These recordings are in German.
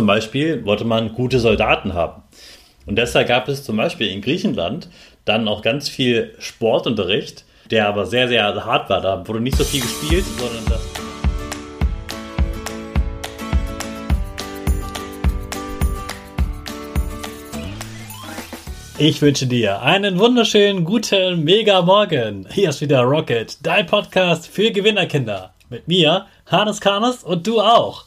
Zum Beispiel wollte man gute Soldaten haben. Und deshalb gab es zum Beispiel in Griechenland dann auch ganz viel Sportunterricht, der aber sehr, sehr hart war. Da wurde nicht so viel gespielt, sondern das. Ich wünsche dir einen wunderschönen guten Mega Morgen. Hier ist wieder Rocket, dein Podcast für Gewinnerkinder. Mit mir, Hannes Karnes und du auch.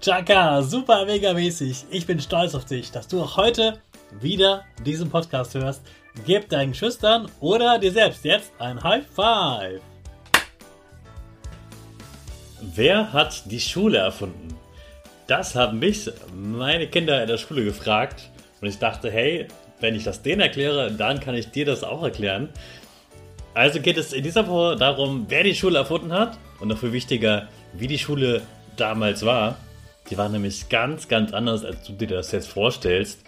Chaka, super mega mäßig. Ich bin stolz auf dich, dass du auch heute wieder diesen Podcast hörst. Gib deinen Schüchtern oder dir selbst jetzt ein High Five. Wer hat die Schule erfunden? Das haben mich meine Kinder in der Schule gefragt und ich dachte, hey, wenn ich das denen erkläre, dann kann ich dir das auch erklären. Also geht es in dieser Woche darum, wer die Schule erfunden hat und noch viel wichtiger, wie die Schule damals war. Die war nämlich ganz, ganz anders, als du dir das jetzt vorstellst.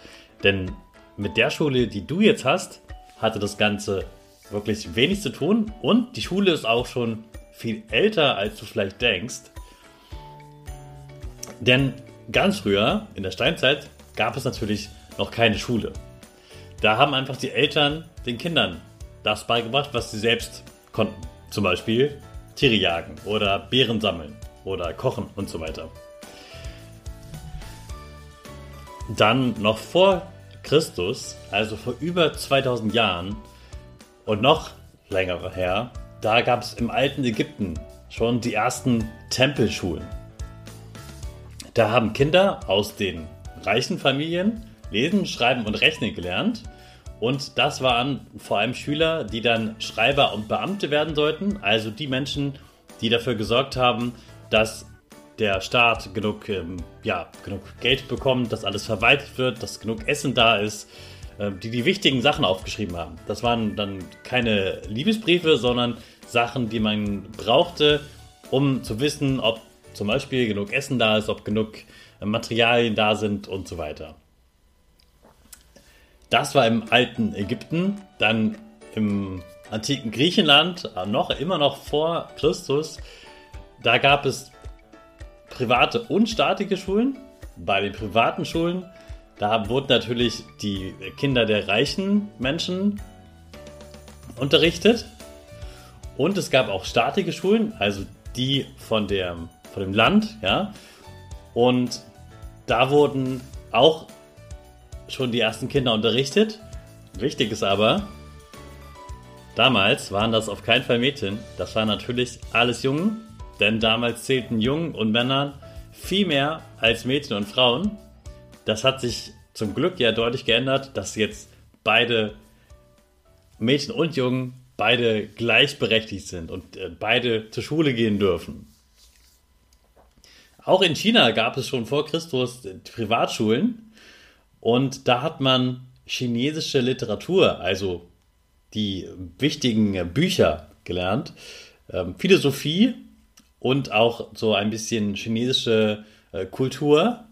Denn mit der Schule, die du jetzt hast, hatte das Ganze wirklich wenig zu tun. Und die Schule ist auch schon viel älter, als du vielleicht denkst. Denn ganz früher, in der Steinzeit, gab es natürlich noch keine Schule. Da haben einfach die Eltern den Kindern das beigebracht, was sie selbst konnten. Zum Beispiel Tiere jagen oder Beeren sammeln oder kochen und so weiter. Dann noch vor Christus, also vor über 2000 Jahren und noch länger her, da gab es im alten Ägypten schon die ersten Tempelschulen. Da haben Kinder aus den reichen Familien lesen, schreiben und rechnen gelernt. Und das waren vor allem Schüler, die dann Schreiber und Beamte werden sollten, also die Menschen, die dafür gesorgt haben, dass der Staat genug, ähm, ja, genug Geld bekommt, dass alles verwaltet wird, dass genug Essen da ist, äh, die die wichtigen Sachen aufgeschrieben haben. Das waren dann keine Liebesbriefe, sondern Sachen, die man brauchte, um zu wissen, ob zum Beispiel genug Essen da ist, ob genug äh, Materialien da sind und so weiter. Das war im alten Ägypten, dann im antiken Griechenland, äh, noch immer noch vor Christus. Da gab es private und staatliche Schulen. Bei den privaten Schulen, da wurden natürlich die Kinder der reichen Menschen unterrichtet. Und es gab auch staatliche Schulen, also die von, der, von dem Land, ja. Und da wurden auch schon die ersten Kinder unterrichtet. Wichtig ist aber, damals waren das auf keinen Fall Mädchen, das waren natürlich alles Jungen denn damals zählten Jungen und Männern viel mehr als Mädchen und Frauen. Das hat sich zum Glück ja deutlich geändert, dass jetzt beide Mädchen und Jungen beide gleichberechtigt sind und äh, beide zur Schule gehen dürfen. Auch in China gab es schon vor Christus Privatschulen und da hat man chinesische Literatur, also die wichtigen Bücher gelernt, ähm, Philosophie und auch so ein bisschen chinesische äh, Kultur.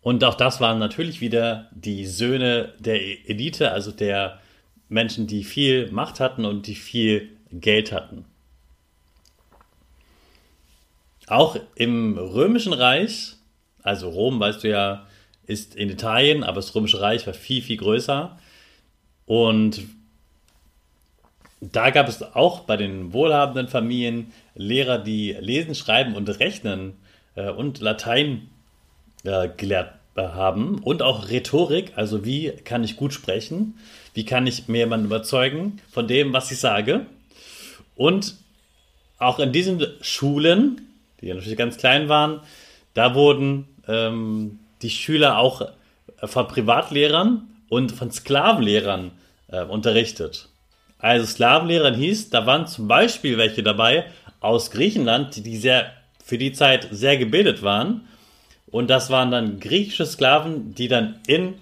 Und auch das waren natürlich wieder die Söhne der Elite, also der Menschen, die viel Macht hatten und die viel Geld hatten. Auch im Römischen Reich, also Rom, weißt du ja, ist in Italien, aber das Römische Reich war viel, viel größer. Und da gab es auch bei den wohlhabenden Familien Lehrer, die lesen, schreiben und rechnen äh, und Latein äh, gelehrt äh, haben und auch Rhetorik, also wie kann ich gut sprechen, wie kann ich mir jemanden überzeugen von dem, was ich sage. Und auch in diesen Schulen, die ja natürlich ganz klein waren, da wurden ähm, die Schüler auch von Privatlehrern und von Sklavenlehrern äh, unterrichtet. Also Sklavenlehrern hieß, da waren zum Beispiel welche dabei aus Griechenland, die sehr für die Zeit sehr gebildet waren. Und das waren dann griechische Sklaven, die dann in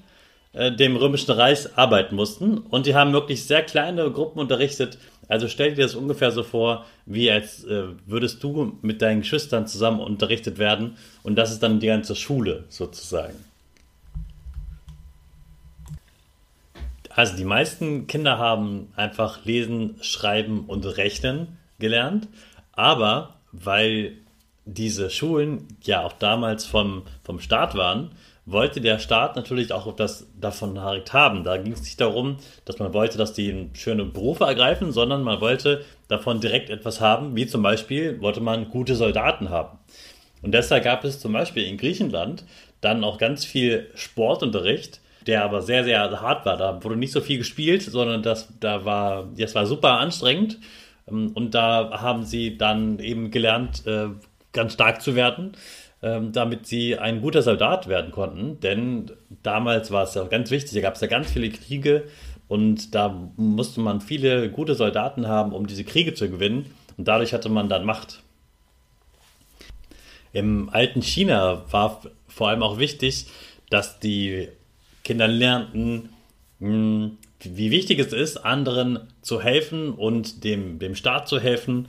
äh, dem römischen Reich arbeiten mussten. Und die haben wirklich sehr kleine Gruppen unterrichtet. Also stell dir das ungefähr so vor, wie als äh, würdest du mit deinen Geschwistern zusammen unterrichtet werden. Und das ist dann die ganze Schule sozusagen. Also die meisten Kinder haben einfach lesen, schreiben und rechnen gelernt, aber weil diese Schulen ja auch damals vom, vom Staat waren, wollte der Staat natürlich auch das davon haben. Da ging es nicht darum, dass man wollte, dass die schöne Berufe ergreifen, sondern man wollte davon direkt etwas haben, wie zum Beispiel wollte man gute Soldaten haben. Und deshalb gab es zum Beispiel in Griechenland dann auch ganz viel Sportunterricht, der aber sehr, sehr hart war. Da wurde nicht so viel gespielt, sondern das, da war, das war super anstrengend. Ähm, und da haben sie dann eben gelernt, äh, ganz stark zu werden, ähm, damit sie ein guter Soldat werden konnten. Denn damals war es ja ganz wichtig, da gab es ja ganz viele Kriege und da musste man viele gute Soldaten haben, um diese Kriege zu gewinnen. Und dadurch hatte man dann Macht. Im alten China war vor allem auch wichtig, dass die Kinder lernten, hm, wie wichtig es ist, anderen zu helfen und dem, dem Staat zu helfen.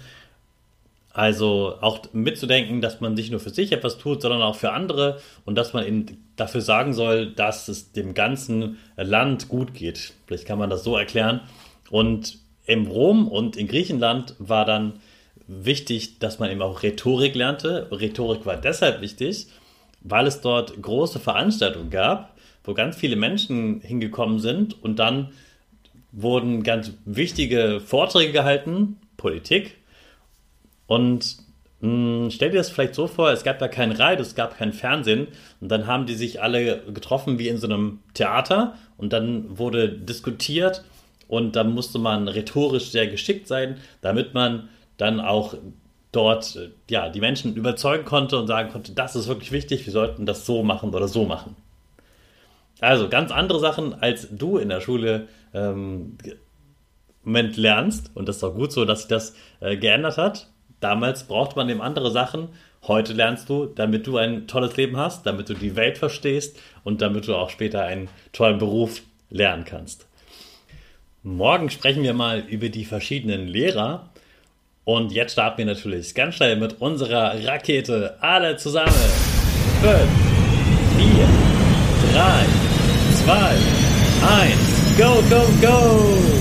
Also auch mitzudenken, dass man nicht nur für sich etwas tut, sondern auch für andere und dass man eben dafür sagen soll, dass es dem ganzen Land gut geht. Vielleicht kann man das so erklären. Und in Rom und in Griechenland war dann wichtig, dass man eben auch Rhetorik lernte. Rhetorik war deshalb wichtig, weil es dort große Veranstaltungen gab, wo ganz viele Menschen hingekommen sind und dann wurden ganz wichtige Vorträge gehalten, Politik. Und mh, hm, stell dir das vielleicht so vor, es gab da kein Radio, es gab kein Fernsehen und dann haben die sich alle getroffen wie in so einem Theater und dann wurde diskutiert und dann musste man rhetorisch sehr geschickt sein, damit man dann auch dort ja, die Menschen überzeugen konnte und sagen konnte, das ist wirklich wichtig, wir sollten das so machen oder so machen. Also ganz andere Sachen, als du in der Schule ähm, Moment lernst. Und das ist auch gut so, dass sich das äh, geändert hat. Damals brauchte man eben andere Sachen. Heute lernst du, damit du ein tolles Leben hast, damit du die Welt verstehst und damit du auch später einen tollen Beruf lernen kannst. Morgen sprechen wir mal über die verschiedenen Lehrer. Und jetzt starten wir natürlich ganz schnell mit unserer Rakete. Alle zusammen. 5, 4, 3, 2, 1, go, go, go!